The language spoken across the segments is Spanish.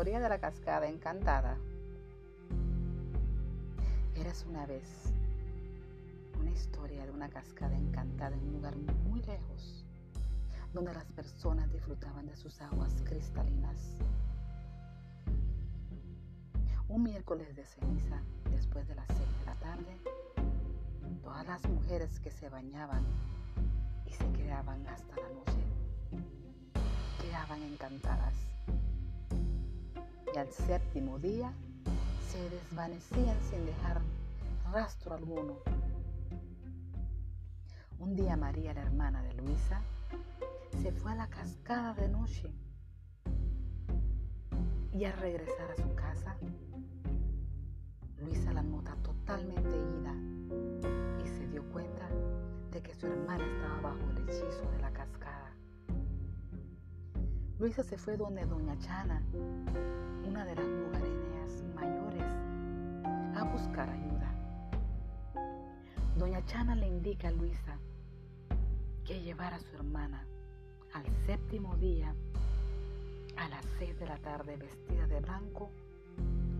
historia de la cascada encantada. Eras una vez una historia de una cascada encantada en un lugar muy lejos, donde las personas disfrutaban de sus aguas cristalinas. Un miércoles de ceniza, después de las seis de la tarde, todas las mujeres que se bañaban y se quedaban hasta la noche quedaban encantadas. Y al séptimo día se desvanecían sin dejar rastro alguno. Un día María, la hermana de Luisa, se fue a la cascada de noche y al regresar a su casa, Luisa la nota totalmente ida y se dio cuenta de que su hermana estaba bajo el hechizo de la cascada. Luisa se fue donde doña Chana, de las lugareñas mayores, a buscar ayuda. Doña Chana le indica a Luisa que llevara a su hermana al séptimo día a las seis de la tarde vestida de blanco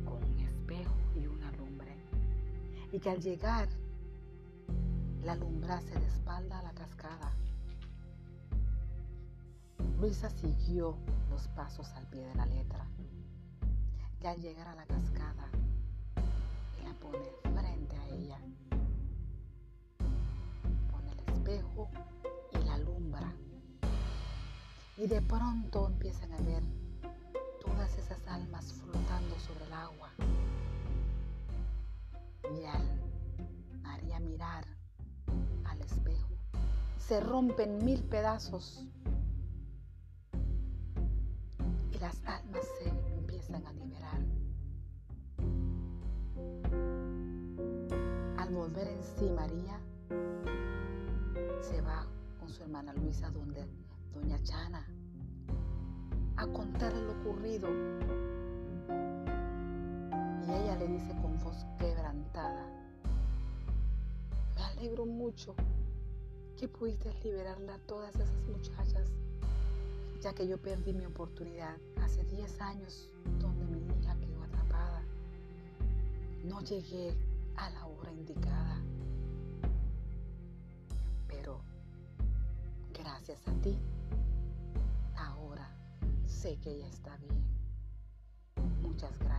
con un espejo y una lumbre y que al llegar la alumbrase de espalda a la cascada. Luisa siguió los pasos al pie de la letra y al llegar a la cascada la pone frente a ella. Pone el espejo y la alumbra y de pronto empiezan a ver todas esas almas flotando sobre el agua. Y al María mirar al espejo, se rompen mil pedazos y las almas se a liberar. Al volver en sí María, se va con su hermana Luisa donde doña Chana a contarle lo ocurrido. Y ella le dice con voz quebrantada, me alegro mucho que pudiste liberarla a todas esas muchachas, ya que yo perdí mi oportunidad hace 10 años donde mi hija quedó atrapada. No llegué a la hora indicada, pero gracias a ti, ahora sé que ella está bien. Muchas gracias.